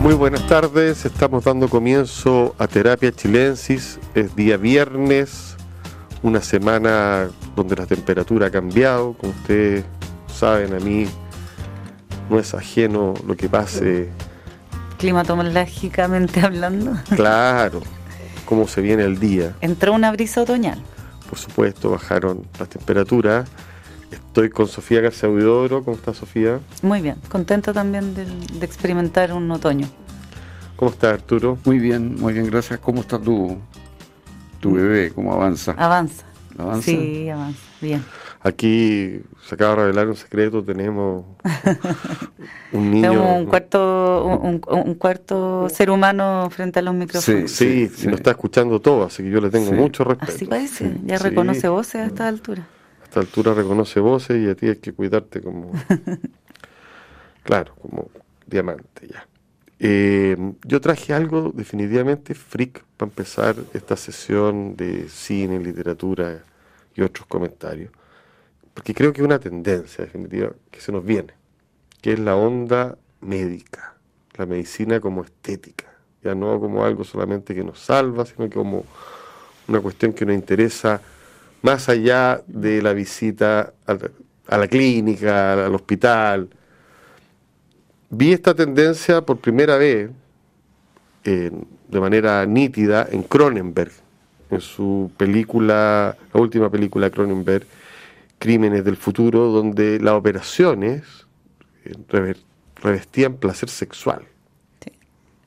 Muy buenas tardes, estamos dando comienzo a Terapia Chilensis. Es día viernes, una semana donde la temperatura ha cambiado. Como ustedes saben, a mí no es ajeno lo que pase. Climatológicamente hablando. Claro, cómo se viene el día. Entró una brisa otoñal. Por supuesto, bajaron las temperaturas. Estoy con Sofía García Huidobro. ¿Cómo está Sofía? Muy bien, contenta también de, de experimentar un otoño. ¿Cómo está Arturo? Muy bien, muy bien, gracias. ¿Cómo está tu, tu bebé? ¿Cómo avanza? Avanza. ¿Avanza? Sí, avanza. Bien. Aquí se acaba de revelar un secreto. Tenemos un niño. Tenemos un cuarto, un, cuarto ser humano frente a los micrófonos. Sí, Sí, sí, sí. nos está escuchando todo, así que yo le tengo Sí. mucho respeto. Así parece, ya Sí. reconoce voces a esta altura. Esta altura reconoce voces y a ti hay que cuidarte como. claro, como diamante ya. Eh, yo traje algo definitivamente freak para empezar esta sesión de cine, literatura y otros comentarios. Porque creo que es una tendencia definitiva que se nos viene, que es la onda médica, la medicina como estética, ya no como algo solamente que nos salva, sino como una cuestión que nos interesa más allá de la visita a la, a la clínica, al hospital. Vi esta tendencia por primera vez en- de manera nítida en Cronenberg, en su película, la última película de Cronenberg, Crímenes del Futuro, donde las operaciones eh, revestían placer sexual.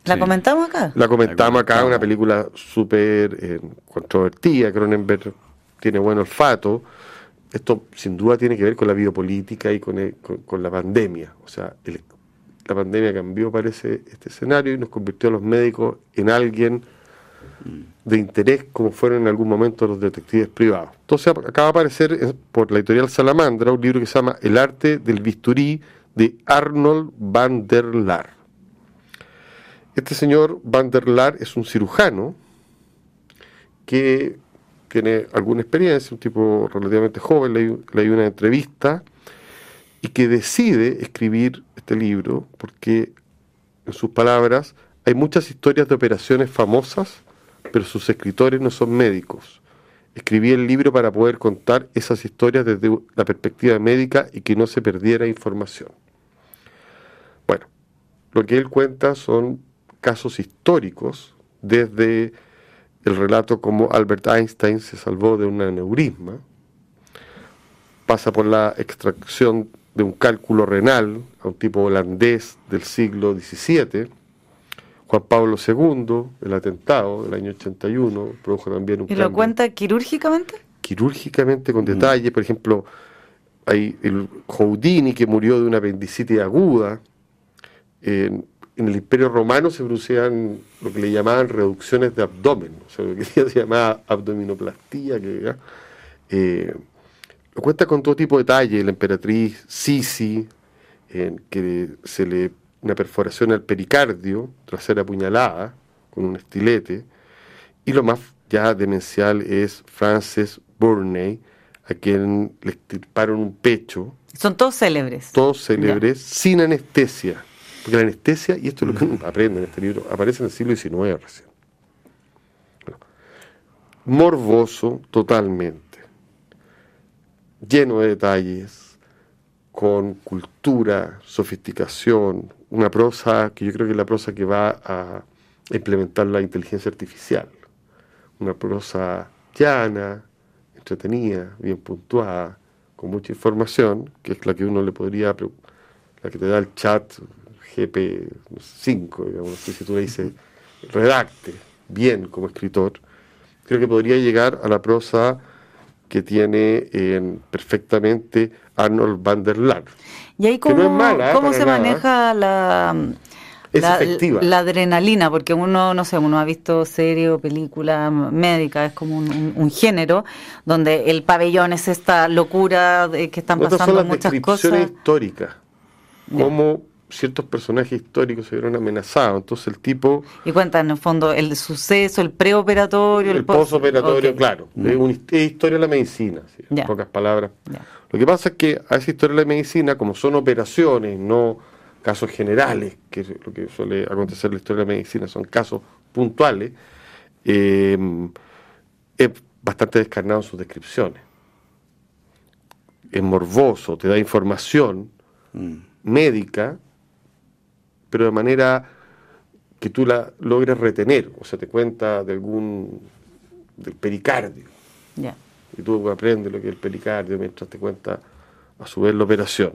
¿La Sí. comentamos acá? La comentamos acá, una película súper eh, controvertida, Cronenberg tiene buen olfato. Esto sin duda tiene que ver con la biopolítica y con, la pandemia. O sea, la pandemia cambió, parece, este escenario y nos convirtió a los médicos en alguien de interés como fueron en algún momento los detectives privados. Entonces acaba de aparecer eh, por la editorial Salamandra un libro que se llama El arte del bisturí de Arnold van der Laar. Este señor Van der Laar es un cirujano que tiene alguna experiencia, un tipo relativamente joven, leí, leí una entrevista y que decide escribir este libro porque, en sus palabras, hay muchas historias de operaciones famosas, pero sus escritores no son médicos. Escribí el libro para poder contar esas historias desde la perspectiva médica y que no se perdiera información. Bueno, lo que él cuenta son casos históricos, desde el relato como Albert Einstein se salvó de un aneurisma, pasa por la extracción de un cálculo renal a un tipo holandés del siglo XVII, Juan Pablo II, el atentado del año 81, produjo también un ¿Y lo cambio cuenta quirúrgicamente? quirúrgicamente con detalle. Por ejemplo, hay el Houdini que murió de una apendicitis aguda. En el Imperio Romano se producían lo que le llamaban reducciones de abdomen, o sea, lo que se llamaba abdominoplastía, que ¿ya? Eh, lo cuenta con todo tipo de detalle. La emperatriz Sisi, en que se le una perforación al pericardio tras ser apuñalada con un estilete. Y lo más ya demencial es Frances Burney, a quien le extirparon un pecho, Son todos célebres. todos célebres, sin anestesia. Porque la anestesia, y esto es lo que uno aprende en este libro, aparece en el siglo XIX recién. Bueno, morboso totalmente, lleno de detalles, con cultura, sofisticación, una prosa que yo creo que es la prosa que va a implementar la inteligencia artificial. Una prosa llana, entretenida, bien puntuada, con mucha información, que es la que uno le podría, la que te da el chat GP5, digamos, sé si tú le dices, redacte bien como escritor, creo que podría llegar a la prosa que tiene eh, perfectamente Arnold van der Laar. ¿Y ahí no cómo, mala, ¿eh? cómo se nada. maneja la, adrenalina? Porque uno, no sé, uno ha visto serie o película médica, es como un, un- un género, donde el pabellón es esta locura de que están Otras son pasando las muchas cosas. históricas, Ya. Ciertos personajes históricos se vieron amenazados. Entonces el tipo, Y cuenta en el fondo el suceso, el preoperatorio, el, el postoperatorio, claro, es, un- es historia de la medicina, sí, en pocas palabras. Lo que pasa es que a esa historia de la medicina, como son operaciones, no casos generales, que es lo que suele acontecer en la historia de la medicina, son casos puntuales, eh, es bastante descarnado en sus descripciones. Es morboso, te da información Mm. médica, pero de manera que tú la logres retener, o sea, te cuenta de algún del pericardio, Ya. y tú aprendes lo que es el pericardio mientras te cuenta a su vez la operación.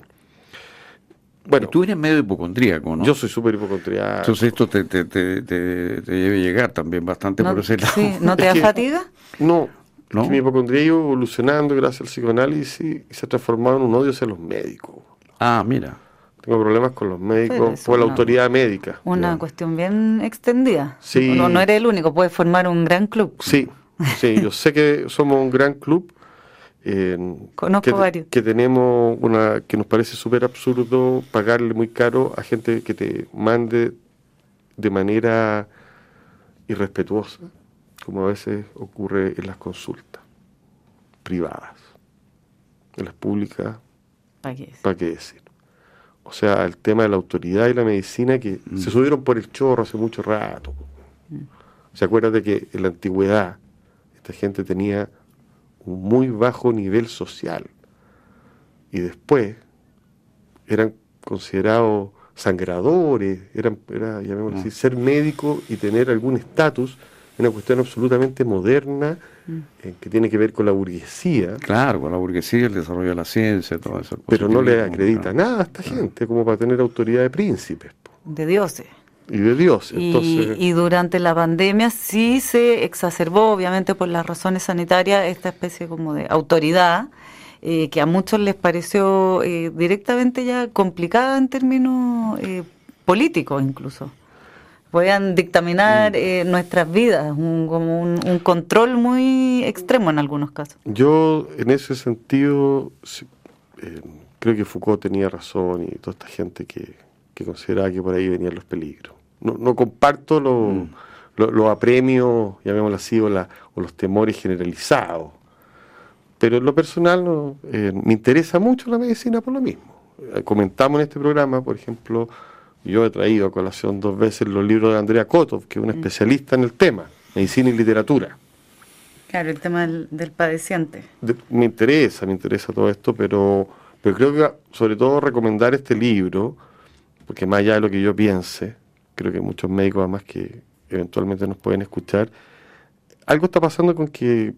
Bueno, Y tú eres medio hipocondríaco, ¿no? yo soy súper hipocondriaco. Entonces esto te, te, te, te- te debe llegar también bastante No, por ese lado. sí, ¿No te da fatiga? No, ¿No? que mi hipocondría ha ido evolucionando gracias al psicoanálisis y se ha transformado en un odio hacia los médicos. Ah, mira. Tengo problemas con los médicos por la una- autoridad médica. Una Ya. cuestión bien extendida. Sí. No, no eres el único, puedes formar un gran club. Sí, sí, yo sé que somos un gran club. eh, Conozco que, varios. que tenemos una que nos parece súper absurdo pagarle muy caro a gente que te mande de manera irrespetuosa, como a veces ocurre en las consultas privadas. En las públicas, ¿Para qué? ¿para qué decir? O sea, el tema de la autoridad y la medicina que se subieron por el chorro hace mucho rato. ¿Se acuerdan de que en la antigüedad esta gente tenía un muy bajo nivel social y después eran considerados sangradores, eran, era, llamémoslo así, ser médico y tener algún estatus, una cuestión absolutamente moderna eh, que tiene que ver con la burguesía, Claro, con la burguesía, el desarrollo de la ciencia, todo eso. pero no le acredita claro. nada a esta gente como para tener autoridad de príncipes De dioses. y de Dios. Y, Entonces, y durante la pandemia sí se exacerbó, obviamente por las razones sanitarias, esta especie como de autoridad eh, que a muchos les pareció eh, directamente ya complicada en términos eh, políticos incluso. Podían dictaminar eh, nuestras vidas, un, como un, un control muy extremo en algunos casos. yo en ese sentido sí, eh, creo que Foucault tenía razón y toda esta gente que, que consideraba que por ahí venían los peligros. No, no comparto los lo, los apremios, llamémoslo así, o, la- o los temores generalizados. Pero en lo personal no, eh, me interesa mucho la medicina por lo mismo. Eh, comentamos en este programa, por ejemplo, yo he traído a colación dos veces los libros de Andrea Kotov, que es una especialista en el tema, medicina y literatura. Claro, el tema del, del padeciente. De- me interesa, me interesa todo esto, pero, pero creo que sobre todo recomendar este libro, porque más allá de lo que yo piense, creo que muchos médicos además que eventualmente nos pueden escuchar, algo está pasando con que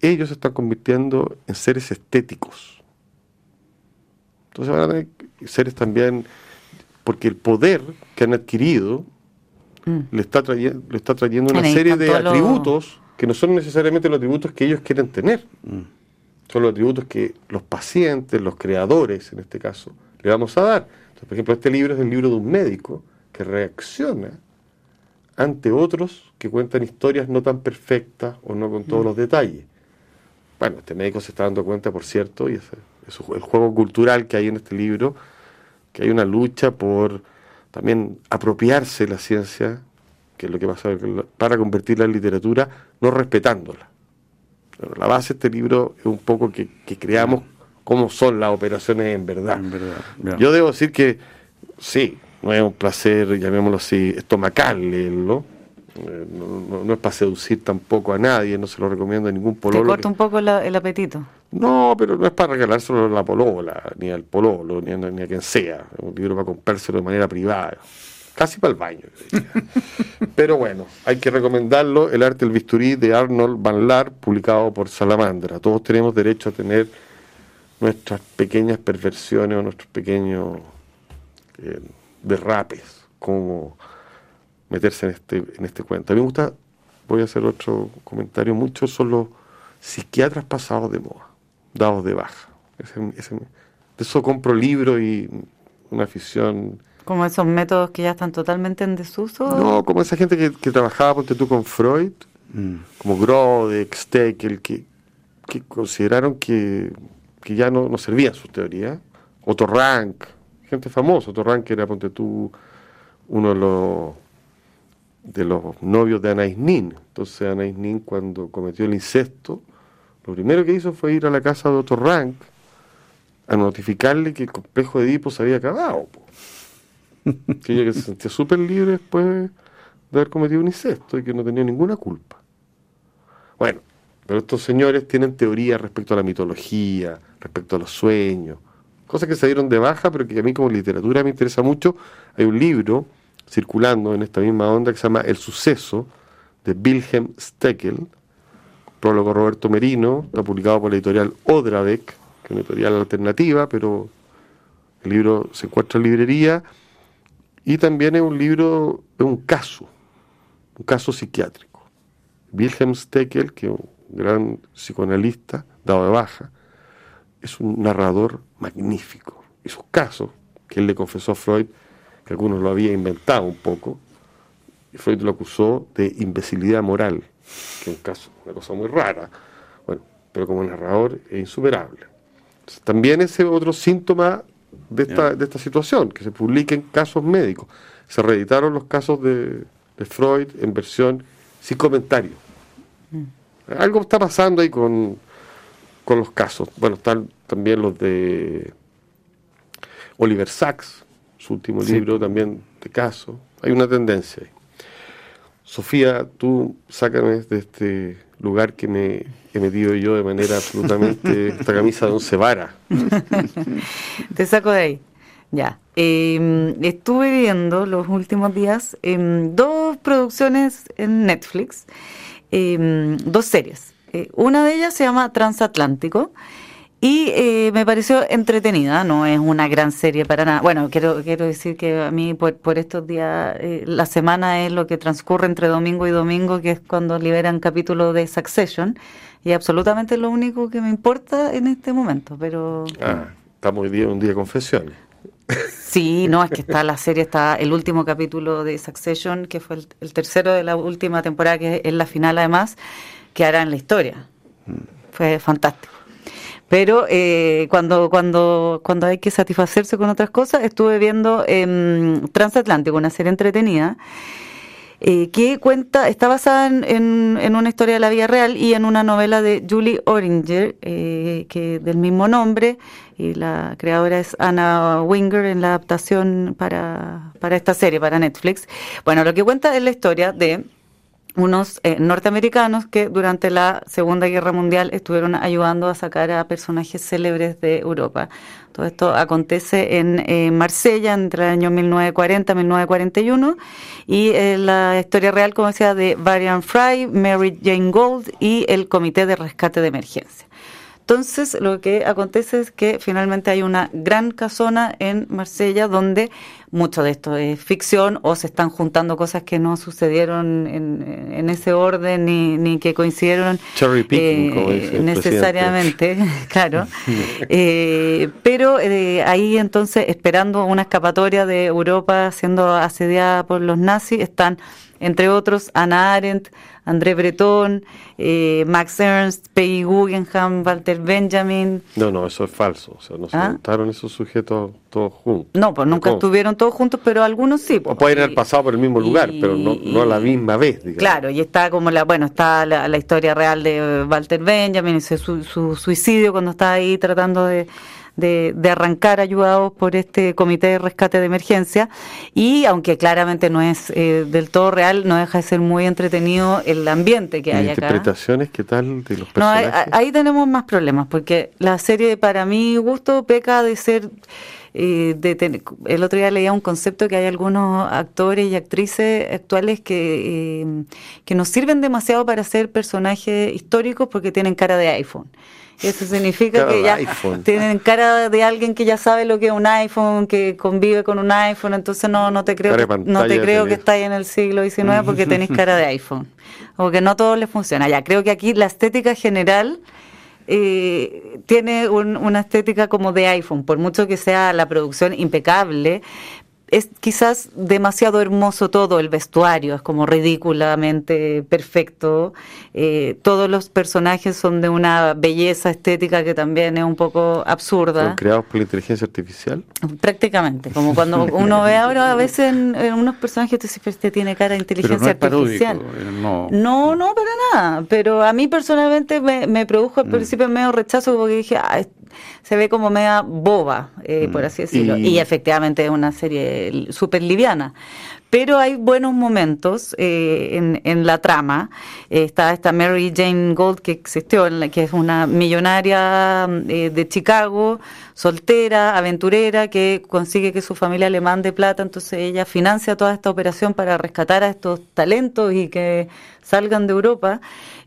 ellos se están convirtiendo en seres estéticos. Entonces van a tener seres también, porque el poder que han adquirido Mm. le está trayendo, le está trayendo una serie de lo- atributos que no son necesariamente los atributos que ellos quieren tener. Mm. Son los atributos que los pacientes, los creadores en este caso, le vamos a dar. Entonces, por ejemplo, este libro es el libro de un médico que reacciona ante otros que cuentan historias no tan perfectas o no con todos los detalles. Bueno, este médico se está dando cuenta, por cierto, y ese es el juego cultural que hay en este libro, que hay una lucha por también apropiarse de la ciencia, que es lo que pasa para convertirla en literatura, no respetándola. Pero la base de este libro es un poco que, que creamos cómo son las operaciones en verdad. En verdad, ya. Yo debo decir que sí, no es un placer, llamémoslo así, estomacal leerlo. Eh, No, no- no es para seducir tampoco a nadie, no se lo recomiendo a ningún Te pololo. corta que- un poco la- el apetito. No, pero no es para regalárselo a la polola, ni al pololo, ni a, ni a quien sea. Es un libro para comprárselo de manera privada. Casi para el baño. yo diría. pero bueno, hay que recomendarlo. El arte del bisturí de Arnold Van Laar, publicado por Salamandra. Todos tenemos derecho a tener nuestras pequeñas perversiones o nuestros pequeños eh, derrapes, como meterse en este, en este cuento. A mí me gusta, voy a hacer otro comentario, muchos son los psiquiatras pasados de moda, dados de baja. Ese- ese- de eso compro libros y una afición. Como esos métodos que ya están totalmente en desuso. No, como esa gente que, que trabajaba, ponte tú, con Freud, Mm. como Grodek, Steckel, que, que consideraron que, que ya no, no servían sus teorías. Otto Rank, gente famosa. Otto Rank era, ponte tú, uno de los, de los novios de Anais Nin. Entonces Anais Nin, cuando cometió el incesto, lo primero que hizo fue ir a la casa de Otto Rank a notificarle que el complejo de Edipo se había acabado. que ella que se sentía súper libre después de haber cometido un incesto y que no tenía ninguna culpa. Bueno, pero estos señores tienen teorías respecto a la mitología, respecto a los sueños, cosas que se dieron de baja, pero que a mí como literatura me interesa mucho. Hay un libro circulando en esta misma onda que se llama El suceso, de Wilhelm Steckel, prólogo Roberto Merino, está publicado por la editorial Odrabeck, que es una editorial alternativa, pero el libro se encuentra en librería, y también es un libro, es un caso, un caso psiquiátrico. Wilhelm Steckel, que es un gran psicoanalista, dado de baja, es un narrador magnífico. Y sus casos, que él le confesó a Freud, que algunos lo había inventado un poco, y Freud lo acusó de imbecilidad moral, que es un caso, una cosa muy rara, bueno, pero como narrador es insuperable. también ese otro síntoma de esta, de esta situación, que se publiquen casos médicos. Se reeditaron los casos de, Freud en versión sin comentario. Mm. Algo está pasando ahí con, con los casos. Bueno, están también los de Oliver Sacks, su último libro también de casos. Hay una tendencia ahí. Sofía, tú sácame de este lugar que me he metido yo de manera absolutamente esta camisa de once vara. Te saco de ahí. Ya. Em, estuve viendo los últimos días em, dos producciones en Netflix, em, dos series. Eh, una de ellas se llama Transatlántico y eh, me pareció entretenida, no es una gran serie para nada. Bueno, quiero, quiero decir que a mí por, por estos días, eh, la semana es lo que transcurre entre domingo y domingo, que es cuando liberan capítulo de Succession, y absolutamente lo único que me importa en este momento, pero... Ah, estamos hoy día un día de confesiones. Sí, no, es que está la serie, está el último capítulo de Succession, que fue el, tercero de la última temporada, que es la final además, que hará en la historia. Mm. Fue fantástico. Pero eh, cuando, cuando, cuando hay que satisfacerse con otras cosas, estuve viendo eh, Transatlántico, una serie entretenida. Eh, que cuenta, está basada en, en, una historia de la vida real y en una novela de Julie Oringer, eh, que del mismo nombre, y la creadora es Anna Winger en la adaptación para, para esta serie, para Netflix. Bueno, lo que cuenta es la historia de unos eh, norteamericanos que durante la Segunda Guerra Mundial estuvieron ayudando a sacar a personajes célebres de Europa. Todo esto acontece en eh, Marsella entre el año 1940 y 1941 y eh, la historia real, como decía, de Varian Fry, Mary Jane Gold y el Comité de Rescate de Emergencia. Entonces, lo que acontece es que finalmente hay una gran casona en Marsella donde mucho de esto es ficción o se están juntando cosas que no sucedieron en, ese orden ni, ni que coincidieron eh, necesariamente, claro. Eh, pero eh, ahí entonces, esperando una escapatoria de Europa siendo asediada por los nazis, están entre otros Anna Arendt, André Breton, eh, Max Ernst, Peggy Guggenheim, Walter Benjamin. No, no, eso es falso. O sea, no se ¿Ah? juntaron esos sujetos todos juntos. No, pues nunca estuvieron todos juntos, pero algunos sí. O pueden haber pasado por el mismo lugar, pero no, no a la misma vez. Digamos. Claro, y está como la, bueno, está la, historia real de Walter Benjamin, su, su suicidio cuando está ahí tratando de de, arrancar ayudados por este comité de rescate de emergencia y aunque claramente no es eh, del todo real, no deja de ser muy entretenido el ambiente que hay acá. ¿Interpretaciones qué tal de los personajes? No, ahí, tenemos más problemas porque la serie para mi gusto peca de ser... Eh, de el otro día leía un concepto que hay algunos actores y actrices actuales que, eh, que nos sirven demasiado para ser personajes históricos porque tienen cara de iPhone. Eso significa que ya tienen cara de alguien que ya sabe lo que es un iPhone, que convive con un iPhone, entonces no, no te creo, no te creo que estáis en el siglo XIX porque tenéis cara de iPhone. O que no todo le funciona. Ya creo que aquí la estética general eh, tiene una estética como de iPhone, por mucho que sea la producción impecable, es quizás demasiado hermoso todo el vestuario, es como ridículamente perfecto. Eh, todos los personajes son de una belleza estética que también es un poco absurda. ¿Son creados por la inteligencia artificial? Prácticamente, como cuando uno ve ahora a veces en, unos personajes te este tiene cara de inteligencia artificial. Eh, no. no, para nada. Pero a mí personalmente me, produjo al mm. principio medio rechazo porque dije, ah, se ve como media boba, eh, por así decirlo. Y- Y, efectivamente es una serie súper liviana. Pero hay buenos momentos eh, en, en la trama. Eh, está esta Mary Jane Gold que existió, en la, que es una millonaria eh, de Chicago, soltera, aventurera, que consigue que su familia le mande plata. Entonces ella financia toda esta operación para rescatar a estos talentos y que salgan de Europa.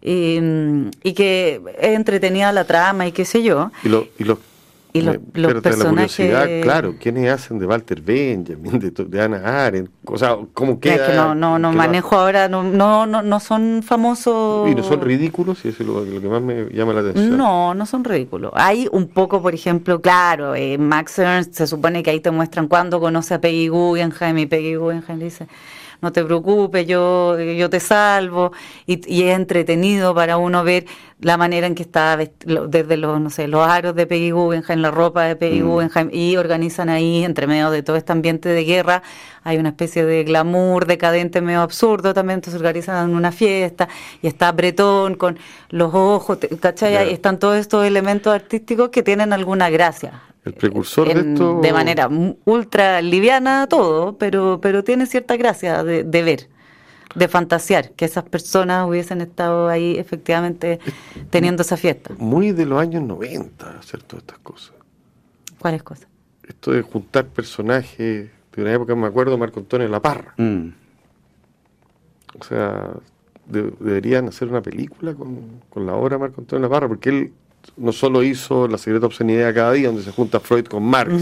Y, y que es entretenida la trama y qué sé yo. Y, lo- y los, Y los- los espérate, la personajes- curiosidad, claro, ¿quiénes hacen de Walter Benjamin, de, de Ana Arendt? O sea, ¿cómo Es queda? que no, no, no manejo ahora, no, no, no, no son famosos. Y no son ridículos, y eso es lo, lo que más me llama la atención. No, no son ridículos. Hay un poco, por ejemplo, claro, eh, Max Ernst se supone que ahí te muestran cuando conoce a Peggy Guggenheim y Peggy Guggenheim dice, no te preocupes, yo, yo te salvo. Y, y es entretenido para uno ver la manera en que está desde los, no sé, los aros de Peggy Guggenheim, la ropa de Peggy Mm. Guggenheim, y organizan ahí, entre medio de todo este ambiente de guerra, hay una especie de glamour decadente medio absurdo también, entonces organizan una fiesta, y está Bretón con los ojos, ¿cachai? Ya. Ahí están todos estos elementos artísticos que tienen alguna gracia. El precursor de esto. de manera ultra liviana todo, pero, pero tiene cierta gracia de, de ver, de fantasear, que esas personas hubiesen estado ahí efectivamente teniendo esa fiesta. Muy de los años 90, hacer todas estas cosas. ¿Cuáles cosas? Esto de juntar personajes de una época, me acuerdo, Marco Antonio La Parra. Mm. O sea, de- deberían hacer una película con, con la obra de Marco Antonio La Parra, porque él no solo hizo La secreta obscenidad cada día, donde se junta Freud con Marx,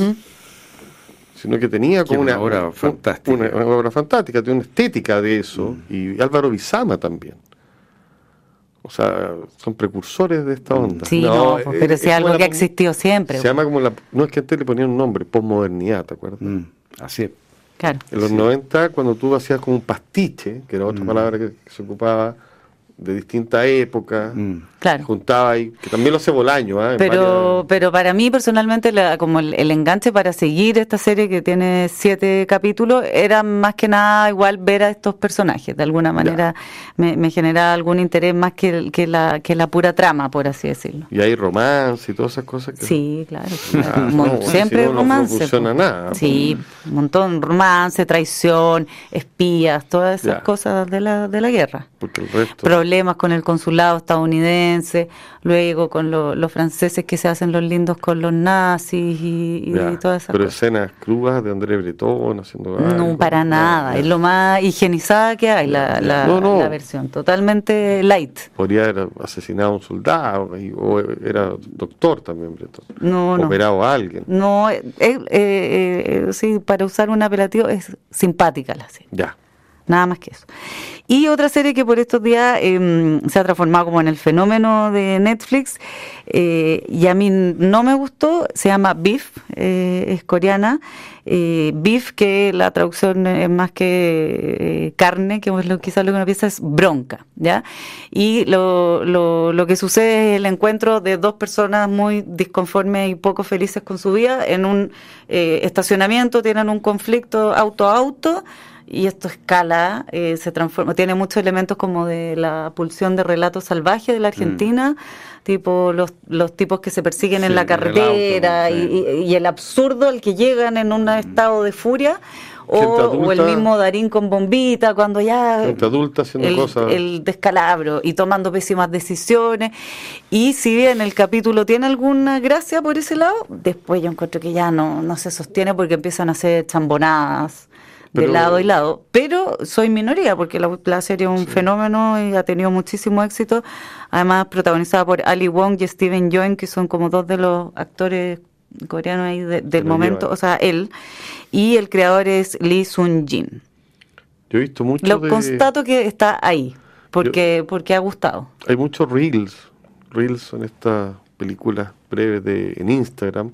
sino que tenía como una una, obra fantástica. Una, una obra fantástica, tiene una estética de eso, y Álvaro Bizama también. O sea, son precursores de esta onda. Sí, no, eh, pues, pero es si es algo que ha existido siempre. Se llama como la. No es que antes le ponían un nombre, posmodernidad, ¿te acuerdas? Mm. Así es. Claro. En los 90, cuando tú hacías como un pastiche, que era otra Mm. palabra que, que se ocupaba de distintas épocas, Mm. Claro. juntaba ahí, que también lo hace Bolaño, ¿ah? En Pero, varias- pero para mí personalmente la- como el, el enganche para seguir esta serie que tiene siete capítulos era más que nada igual ver a estos personajes. De alguna manera me, me genera algún interés más que, el- que, la, que la pura trama, por así decirlo. Y hay romance y todas esas cosas que... Sí, claro. Claro. no, Mon- bueno, siempre si no, no romance. funciona nada, Sí, un montón. Romance, traición, espías, todas esas Ya. cosas de la, de la guerra. Porque el resto... Problemas con el consulado estadounidense, luego con lo- los franceses que se hacen los lindos con los nazis y, y ya, todas esas pero cosas. escenas crudas de André Breton haciendo No, para nada. ya. Es lo más higienizada que hay, la, Ya, ya. la- No, no. la versión. Totalmente light. Podría haber asesinado a un soldado, y- o era doctor también Breton. No, no. Operado a alguien. No, eh, eh, eh, sí, para usar un apelativo es simpática la serie. Ya. Nada más que eso. Y otra serie que por estos días eh, se ha transformado como en el fenómeno de Netflix eh, y a mí no me gustó, se llama Beef, eh, es coreana. Eh, beef, que la traducción es más que carne, que es lo, quizás lo que uno piensa es bronca, ¿ya? Y lo, lo, lo que sucede es el encuentro de dos personas muy disconformes y poco felices con su vida en un estacionamiento, tienen un conflicto auto a auto y esto escala, eh, se transforma, tiene muchos elementos como de la pulsión de relatos salvajes de la Argentina, tipo los, los tipos que se persiguen Sí, en la en el auto, carretera sí. y, el absurdo al que llegan en un estado de furia, o, el mismo Darín con bombita, cuando ya Gente adulta haciendo el, cosas. el descalabro y tomando pésimas decisiones. Y si bien el capítulo tiene alguna gracia por ese lado, después yo encuentro que ya no, no se sostiene porque empiezan a hacer chambonadas de lado y lado. Pero soy minoría porque la, la serie es un fenómeno y ha tenido muchísimo éxito. Además, protagonizada por Ali Wong y Steven Yeun, que son como dos de los actores coreanos ahí de- del momento, o sea, él. Y el creador es Lee Sun Jin. Yo he visto mucho Lo de... constato que está ahí, porque, porque ha gustado. Hay muchos reels. Reels son estas películas breves de, en Instagram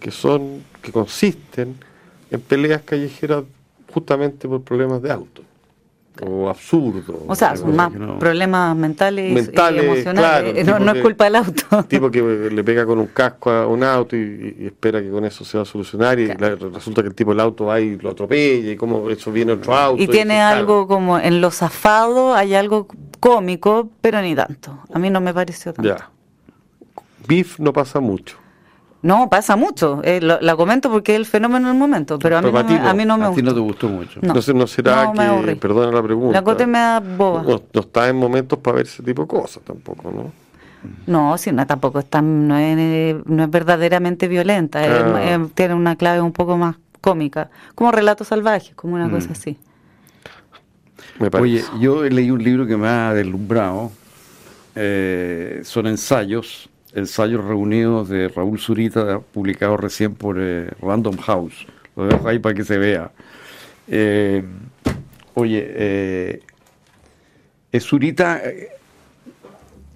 que son que consisten en peleas callejeras justamente por problemas de auto o absurdo. O sea, son más no. problemas mentales, y- Mentales, y emocionales. claro, no, es culpa del auto. tipo que le pega con un casco a un auto y, y espera que con eso se va a solucionar y la- resulta que el tipo del auto va y lo atropella y como eso viene otro auto. Y tiene algo como en lo zafado, hay algo cómico, pero ni tanto. A mí no me pareció tanto. Ya. Beef no pasa mucho. No, pasa mucho. Eh, lo- la comento porque es el fenómeno del momento, pero a mí, Pero no, me, a mí no me a ti no gusta. te gustó mucho. No. Entonces no será No, me aburrí. que, perdona la pregunta, La Cote me da boba. no, no está en momentos para ver ese tipo de cosas tampoco, ¿no? No, si no, tampoco es tan, no es, no es verdaderamente violenta, es- Ah. es- tiene una clave un poco más cómica, como relatos salvajes, como una cosa así. Me Oye, yo leí un libro que me ha deslumbrado. eh, son ensayos, ensayos reunidos de Raúl Zurita, publicado recién por eh, Random House. Lo dejo ahí para que se vea. Eh, oye, eh, es Zurita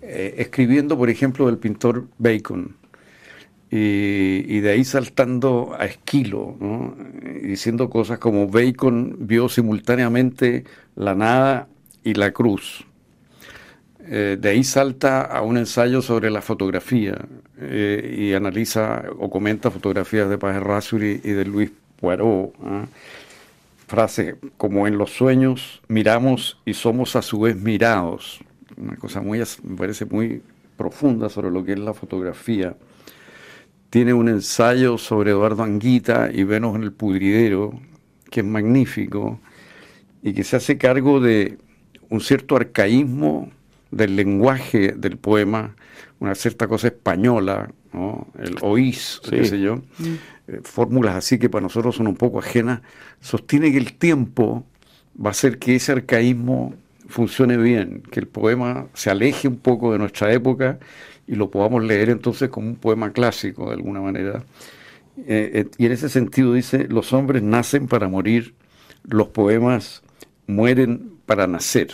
escribiendo, por ejemplo, del pintor Bacon. Y, de ahí saltando a Esquilo, ¿no? Diciendo cosas como Bacon vio simultáneamente la nada y la cruz. Eh, de ahí salta a un ensayo sobre la fotografía eh, y analiza o comenta fotografías de Paz Rasuri y de Luis Poirot. ¿ah? Frase como en los sueños miramos y somos a su vez mirados. Una cosa muy, me parece muy profunda sobre lo que es la fotografía. Tiene un ensayo sobre Eduardo Anguita y Venus en el Pudridero, que es magnífico y que se hace cargo de un cierto arcaísmo del lenguaje del poema, una cierta cosa española, ¿no? el oís, Sí. qué sé yo, eh, fórmulas así que para nosotros son un poco ajenas, sostiene que el tiempo va a hacer que ese arcaísmo funcione bien, que el poema se aleje un poco de nuestra época y lo podamos leer entonces como un poema clásico de alguna manera. Eh, eh, y en ese sentido dice, los hombres nacen para morir, los poemas mueren para nacer.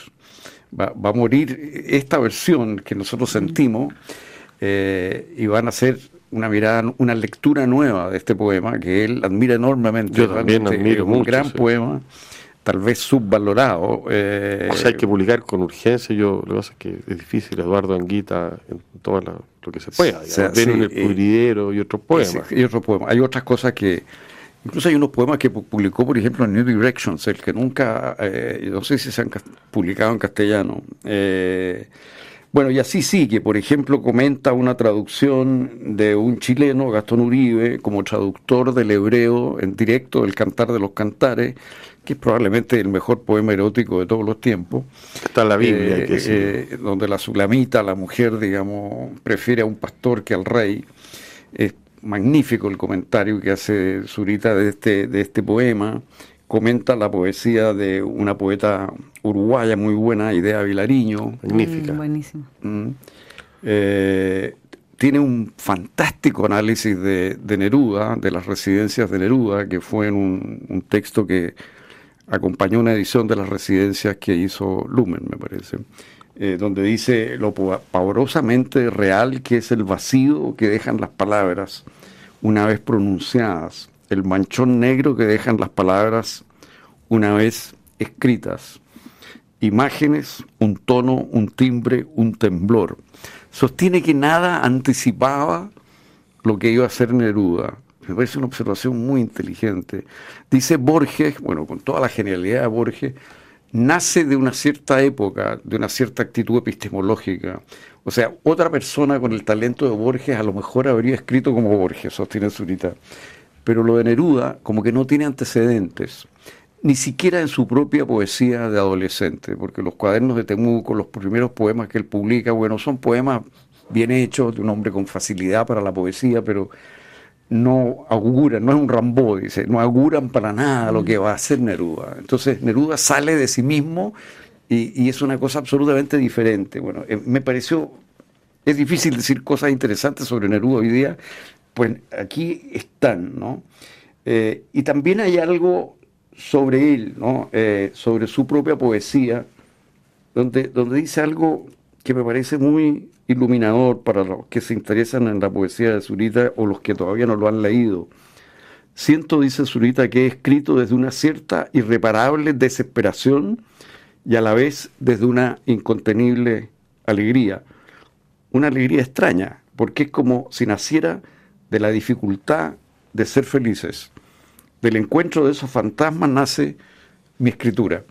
Va, va a morir esta versión que nosotros sentimos eh, y van a hacer una mirada, una lectura nueva de este poema que él admira enormemente. Yo también admiro es un mucho, gran sí. poema, tal vez subvalorado. eh, O sea, hay que publicar con urgencia. Yo, lo que pasa es que es difícil, Eduardo Anguita, en todo lo que se pueda. O sea, en el eh, pudridero y otros poemas. Y otros poemas. Hay otras cosas que. Incluso hay unos poemas que pu- publicó, por ejemplo, en New Directions, el que nunca. eh, no sé si se han publicado en castellano. Eh, bueno, y así sí, que por ejemplo comenta una traducción de un chileno, Gastón Uribe, como traductor del hebreo en directo del Cantar de los Cantares, que es probablemente el mejor poema erótico de todos los tiempos. Está en la Biblia, hay Eh, que eh, donde la sulamita, la mujer, digamos, prefiere a un pastor que al rey. Es magnífico el comentario que hace Zurita de este, de este poema. Comenta la poesía de una poeta uruguaya muy buena, Idea Vilariño. Magnífica. Mm, buenísimo. Mm. Eh, tiene un fantástico análisis de, de Neruda, de las residencias de Neruda, que fue en un, un texto que acompañó una edición de las residencias que hizo Lumen, me parece, eh, donde dice lo pa- pavorosamente real que es el vacío que dejan las palabras una vez pronunciadas, el manchón negro que dejan las palabras una vez escritas imágenes, un tono, un timbre, un temblor. Sostiene que nada anticipaba lo que iba a hacer Neruda. Me parece una observación muy inteligente. Dice Borges, bueno, con toda la genialidad de Borges, nace de una cierta época, de una cierta actitud epistemológica. O sea, otra persona con el talento de Borges a lo mejor habría escrito como Borges, sostiene Zurita. Pero lo de Neruda, como que no tiene antecedentes ni siquiera en su propia poesía de adolescente, porque los cuadernos de Temuco, los primeros poemas que él publica, bueno, son poemas bien hechos, de un hombre con facilidad para la poesía, pero no auguran, no es un Rambo, dice, no auguran para nada lo que va a hacer Neruda. Entonces Neruda sale de sí mismo y, y es una cosa absolutamente diferente. Bueno, eh, me pareció, es difícil decir cosas interesantes sobre Neruda hoy día, pues aquí están, ¿no? Eh, y también hay algo sobre él, ¿no? Eh, sobre su propia poesía, donde, donde dice algo que me parece muy iluminador para los que se interesan en la poesía de Zurita o los que todavía no lo han leído. Siento, dice Zurita, que he escrito desde una cierta irreparable desesperación y a la vez desde una incontenible alegría. Una alegría extraña, porque es como si naciera de la dificultad de ser felices del encuentro de esos fantasmas nace mi escritura.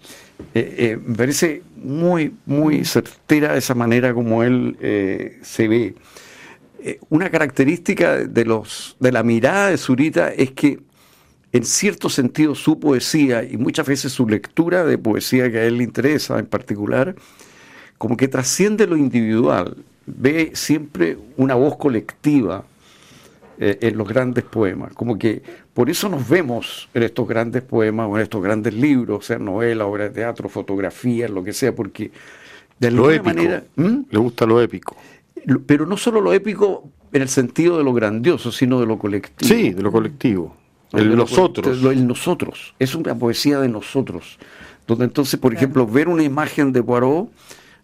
Eh, eh, me parece muy, muy certera esa manera como él eh, se ve. una característica de, los, de la mirada de Zurita es que en cierto sentido su poesía y muchas veces su lectura de poesía que a él le interesa en particular, como que trasciende lo individual, ve siempre una voz colectiva eh, en los grandes poemas, como que por eso nos vemos en estos grandes poemas o en estos grandes libros, sea novela, obra de teatro, fotografía, lo que sea, porque de alguna manera... ¿Mm? Le gusta lo épico. Pero no solo lo épico en el sentido de lo grandioso, sino de lo colectivo. Sí, de lo colectivo. El de nosotros. El nosotros. Es una poesía de nosotros. Donde entonces, por ejemplo, ver una imagen de Poirot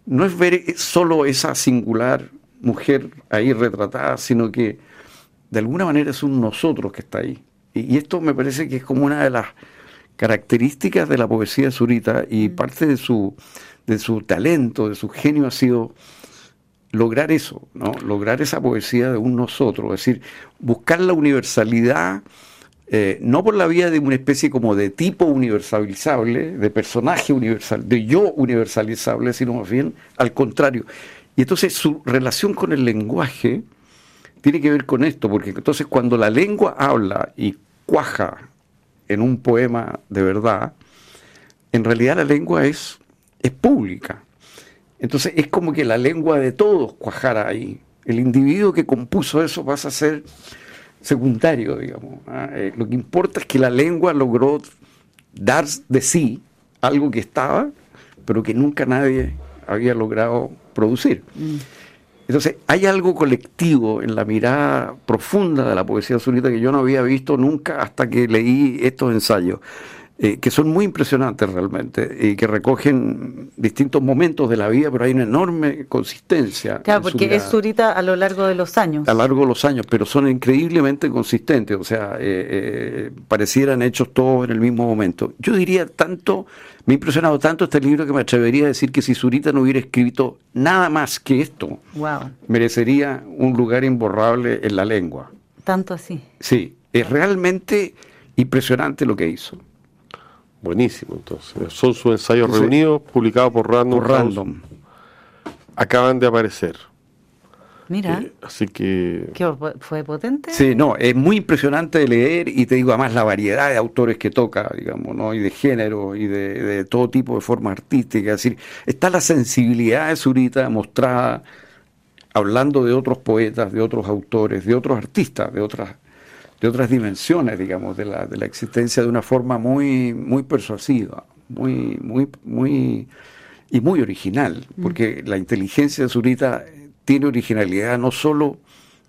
no es ver solo esa singular mujer ahí retratada, sino que de alguna manera es un nosotros que está ahí. Y, esto me parece que es como una de las características de la poesía de Zurita y mm. parte de su, de su talento, de su genio ha sido lograr eso, ¿no? lograr esa poesía de un nosotros, es decir, buscar la universalidad eh, no por la vía de una especie como de tipo universalizable, de personaje universal, de yo universalizable, sino más bien al contrario. Y entonces su relación con el lenguaje tiene que ver con esto, porque entonces cuando la lengua habla y cuaja en un poema de verdad, en realidad la lengua es, es pública. Entonces es como que la lengua de todos cuajara ahí. El individuo que compuso eso pasa a ser secundario, digamos. ¿ah? Eh, lo que importa es que la lengua logró dar de sí algo que estaba, pero que nunca nadie había logrado producir. Mm. Entonces, hay algo colectivo en la mirada profunda de la poesía azulita que yo no había visto nunca hasta que leí estos ensayos. Eh, que son muy impresionantes realmente y que recogen distintos momentos de la vida, pero hay una enorme consistencia. Claro, porque es Zurita a lo largo de los años. A lo largo de los años, pero son increíblemente consistentes, o sea, eh, eh, parecieran hechos todos en el mismo momento. Yo diría tanto, me ha impresionado tanto este libro que me atrevería a decir que si Zurita no hubiera escrito nada más que esto, merecería un lugar imborrable en la lengua. Tanto así. Sí, es realmente impresionante lo que hizo. Buenísimo, entonces. Son sus ensayos reunidos, publicados por Random. Random. Acaban de aparecer. Mira. Eh, así que. ¿Fue potente? Sí, no, es muy impresionante de leer y te digo además la variedad de autores que toca, digamos, ¿no? Y de género y de, todo tipo de forma artística. Es decir, está la sensibilidad de Zurita mostrada hablando de otros poetas, de otros autores, de otros artistas, de otras de otras dimensiones, digamos, de la, de la existencia de una forma muy, muy persuasiva, muy, muy, muy, y muy original, mm. porque la inteligencia de Zurita tiene originalidad no solo,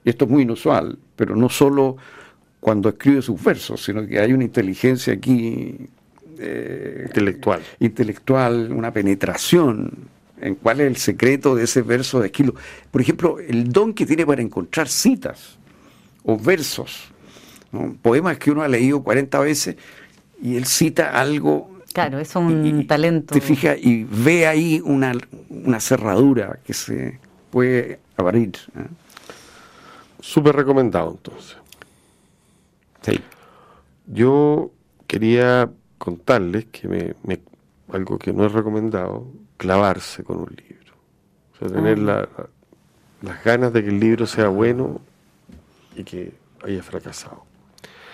y esto es muy inusual, pero no solo cuando escribe sus versos, sino que hay una inteligencia aquí eh, intelectual. intelectual, una penetración en cuál es el secreto de ese verso de Esquilo. Por ejemplo, el don que tiene para encontrar citas o versos Poemas que uno ha leído 40 veces y él cita algo. Claro, es un talento. Te fijas y ve ahí una, cerradura que se puede abrir. ¿eh? Súper recomendado entonces. Sí. Yo quería contarles que me, algo que no es recomendado, clavarse con un libro. O sea, tener ah. las ganas de que el libro sea bueno y que haya fracasado.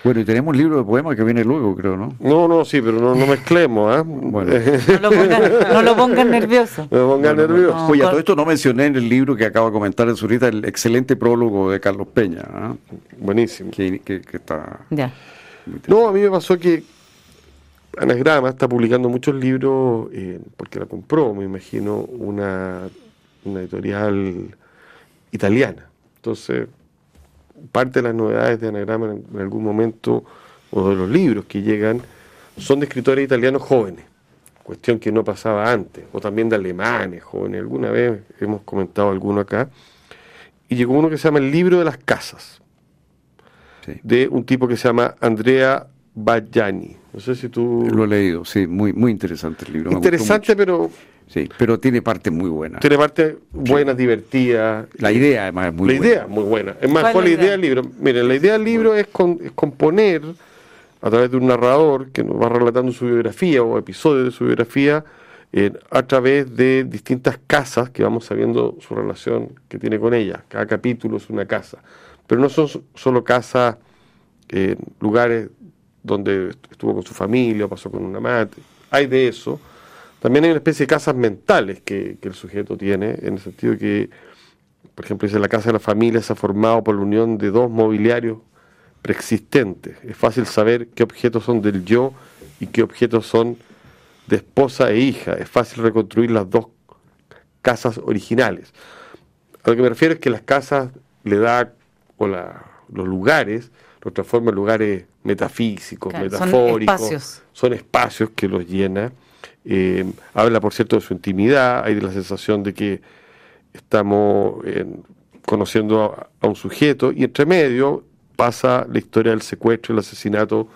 Bueno, y tenemos un libro de poemas que viene luego, creo, ¿no? No, no, sí, pero no, no mezclemos, ¿ah? Bueno. no, lo pongan, nervioso. No lo pongan nervioso. Oye, a todo esto no mencioné en el libro que acabo de comentar en Zurita el excelente prólogo de Carlos Peña. ¿ah? Buenísimo. Que, está... Ya. No, a mí me pasó que Anagrama está publicando muchos libros, eh, porque la compró, me imagino, una, una editorial italiana. Entonces parte de las novedades de Anagrama en, algún momento, o de los libros que llegan, son de escritores italianos jóvenes, cuestión que no pasaba antes, o también de alemanes jóvenes, alguna vez hemos comentado alguno acá, y llegó uno que se llama El libro de las casas, de un tipo que se llama Andrea Bajani. No sé si tú... Lo he leído, sí, muy, muy interesante el libro. Interesante, pero Sí, pero tiene parte muy buena. Tiene parte buena, divertida. La idea además es muy buena. La idea muy buena. Es más, ¿cuál la idea del libro? Miren, la idea del libro es, componer a través de un narrador que nos va relatando su biografía o episodios de su biografía a través de distintas casas que vamos sabiendo su relación que tiene con ella. Cada capítulo es una casa. Pero no son solo casas, en lugares donde estuvo con su familia o pasó con una amante. Hay de eso. También hay una especie de casas mentales que, que el sujeto tiene, en el sentido que, por ejemplo, dice la casa de la familia se ha formado por la unión de dos mobiliarios preexistentes. Es fácil saber qué objetos son del yo y qué objetos son de esposa e hija. Es fácil reconstruir las dos casas originales. A lo que me refiero es que las casas le da, o los lugares, los transforma en lugares metafísicos, metafóricos. Son espacios. son espacios. que los llena. Eh, habla, por cierto, de su intimidad. Hay la sensación de que estamos conociendo a, un sujeto y entre medio pasa la historia del secuestro y el asesinato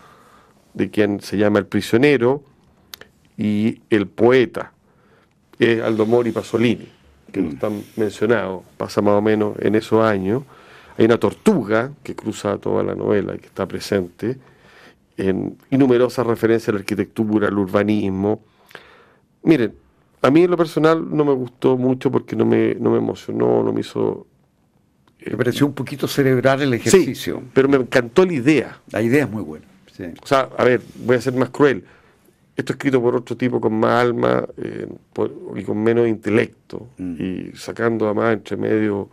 de quien se llama el prisionero y el poeta, es Aldo Mori Pasolini, que no mm. están mencionados, pasa más o menos en esos años. Hay una tortuga que cruza toda la novela y que está presente, en, y numerosas referencias a la arquitectura, al urbanismo. Miren, a mí en lo personal no me gustó mucho porque no me, no me emocionó, no me hizo... me pareció un poquito cerebral el ejercicio. Sí, pero me encantó la idea. La idea es muy buena. O sea, a ver, voy a ser más cruel. Esto escrito por otro tipo con más alma eh, y con menos intelecto, mm. y sacando además entre medio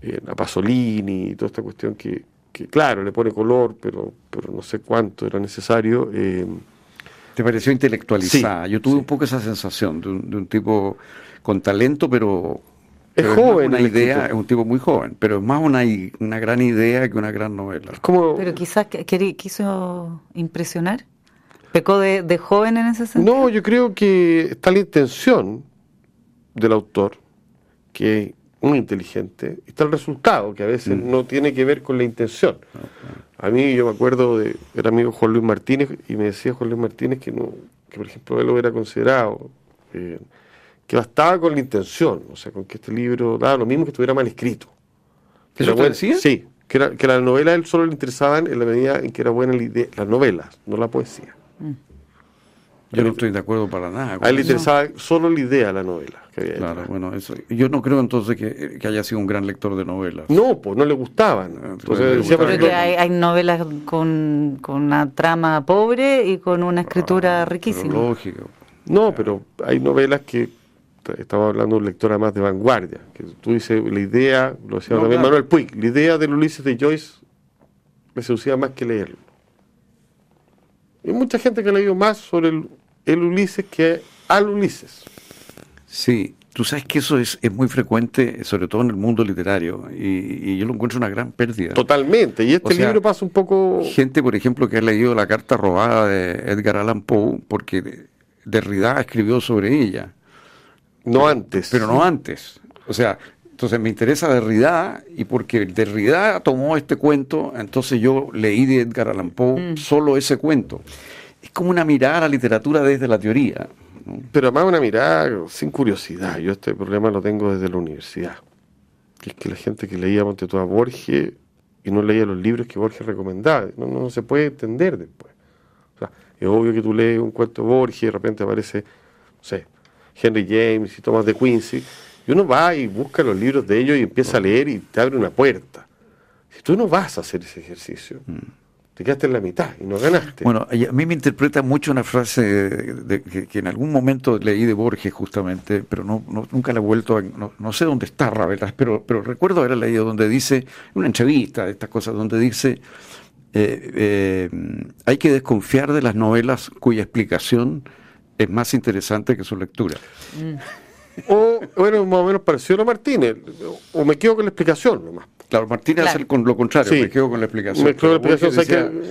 eh, a Pasolini y toda esta cuestión que, claro, le pone color, pero, pero no sé cuánto era necesario. ¿Te pareció intelectualizada? Yo tuve un poco esa sensación de un, tipo con talento, pero es joven. una idea, es un tipo muy joven, pero es más una, una gran idea que una gran novela. Pero quizás quiso impresionar. ¿Pecó de, joven en ese sentido? No, yo creo que está la intención del autor, que muy inteligente, y está el resultado, que a veces mm. no tiene que ver con la intención. A mí yo me acuerdo de, era amigo Juan Luis Martínez, y me decía Juan Luis Martínez que, no, que por ejemplo, él lo hubiera considerado, eh, que bastaba con la intención, o sea, con que este libro daba lo mismo que estuviera mal escrito. ¿Eso te decía? Sí, que, era, que la novela a él solo le interesaban en la medida en que era buena la idea, las novelas, no la poesía. Mm. Yo no estoy de acuerdo para nada. A él le interesaba solo la idea de la novela. claro, bueno, eso, yo no creo entonces que, haya sido un gran lector de novelas. No, pues no le gustaban. Ah, entonces, decía, hay, hay, novelas con, una trama pobre y con una escritura ah, riquísima. lógico. No, pero hay novelas que estaba hablando de un lector más de vanguardia, que tú dices, la idea, lo decía también Manuel Puig, la idea del Ulises de Joyce me seducía más que leerlo. Hay mucha gente que ha leído más sobre el, Ulises que al Ulises. Sí, tú sabes que eso es, es, muy frecuente, sobre todo en el mundo literario, y, yo lo encuentro una gran pérdida. Totalmente, y este libro pasa un poco... Gente, por ejemplo, que ha leído la carta robada de Edgar Allan Poe, porque Derrida escribió sobre ella. No antes. Pero no antes. O sea, entonces me interesa Derrida y porque Derrida tomó este cuento, entonces yo leí de Edgar Allan Poe mm. solo ese cuento. Es como una mirada a la literatura desde la teoría. Pero además una mirada sin curiosidad. Yo este problema lo tengo desde la universidad. Que es que la gente que leía Monte a Borges y no leía los libros que Borges recomendaba, no, no, se puede entender después. O sea, es obvio que tú lees un cuento de Borges y de repente aparece, no sé, Henry James y Thomas de Quincy y uno va y busca los libros de ellos y empieza a leer y te abre una puerta. Si tú no vas a hacer ese ejercicio, mm. Te quedaste en la mitad y no ganaste. Bueno, a mí me interpreta mucho una frase de, que, en algún momento leí de Borges justamente, pero no, nunca la he vuelto a, no, sé dónde está, ¿verdad? Pero, pero recuerdo haber leído donde dice, una entrevista de estas cosas, donde dice, eh, eh, hay que desconfiar de las novelas cuya explicación es más interesante que su lectura. Mm. O, bueno, más o menos parecido a Martínez. O me quedo con la explicación nomás. Claro, Martínez hace con lo contrario, me quedo con la explicación. Me quedo con la explicación,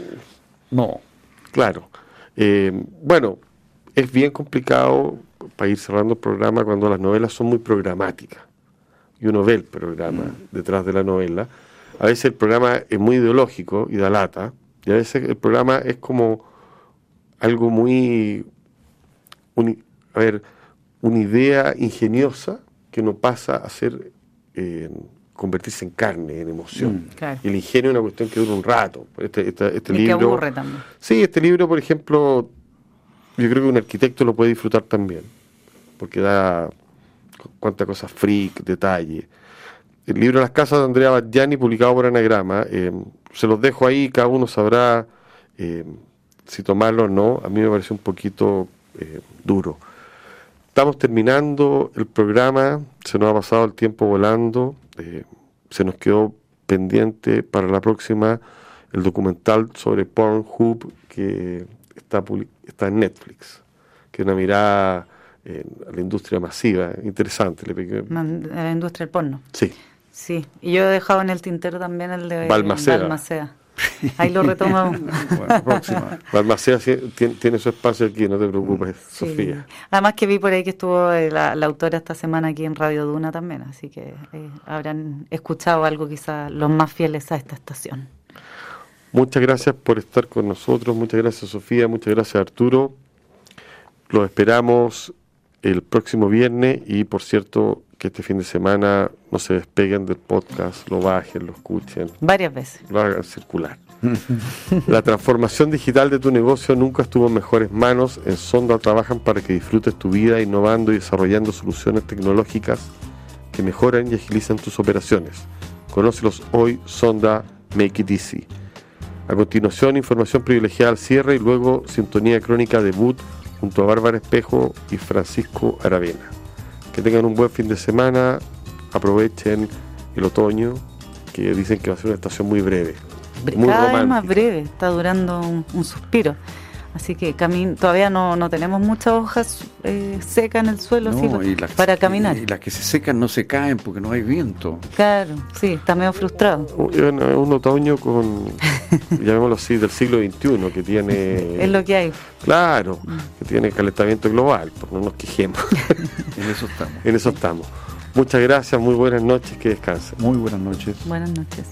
No. Claro. Eh, bueno, es bien complicado para ir cerrando el programa cuando las novelas son muy programáticas. Y uno ve el programa mm. detrás de la novela. A veces el programa es muy ideológico y da lata. Y a veces el programa es como algo muy... a ver, una idea ingeniosa que no pasa a ser eh, convertirse en carne, en emoción. Mm, y el ingenio es una cuestión que dura un rato. Este, este, este libro, que aburre también. Sí, este libro, por ejemplo, yo creo que un arquitecto lo puede disfrutar también. porque da cuánta cosa freak, detalle. El libro Las Casas de Andrea Baggiani, publicado por Anagrama, eh, se los dejo ahí, cada uno sabrá eh, si tomarlo o no. A mí me pareció un poquito eh, duro. Estamos terminando el programa, se nos ha pasado el tiempo volando, se nos quedó pendiente para la próxima el documental sobre Pornhub que está, está en Netflix, que es una mirada a la industria masiva, interesante. Le a la industria del porno. Sí. Sí, y yo he dejado en el tintero también el de Balmaceda. Ahí lo retomamos. bueno, próxima. Balmaceda tiene, su espacio aquí, no te preocupes, Sofía. Además que vi por ahí que estuvo eh, la, autora esta semana aquí en Radio Duna también, así que eh, habrán escuchado algo quizás los más fieles a esta estación. Muchas gracias por estar con nosotros, muchas gracias Sofía, muchas gracias Arturo. Los esperamos el próximo viernes y por cierto que este fin de semana no se despeguen del podcast, lo bajen, lo escuchen. Varias veces. Lo hagan circular. La transformación digital de tu negocio nunca estuvo en mejores manos. En Sonda trabajan para que disfrutes tu vida innovando y desarrollando soluciones tecnológicas que mejoran y agilizan tus operaciones. Conócelos hoy, Sonda Make It Easy. A continuación, información privilegiada al cierre y luego sintonía crónica debut junto a Bárbara Espejo y Francisco Aravena. Que tengan un buen fin de semana, aprovechen el otoño, que dicen que va a ser una estación muy breve. Muy Cada vez más breve, está durando un suspiro. Así que todavía no, tenemos muchas hojas eh, secas en el suelo para caminar. Y, las que se secan no se caen porque no hay viento. Claro, sí, está medio frustrado. un otoño con, llamémoslo así, del siglo XXI, que tiene... es lo que hay. Claro, mm. que tiene calentamiento global, pues no nos quejemos. en eso estamos. En eso estamos. Muchas gracias, muy buenas noches, que descansen. Muy buenas noches. Buenas noches.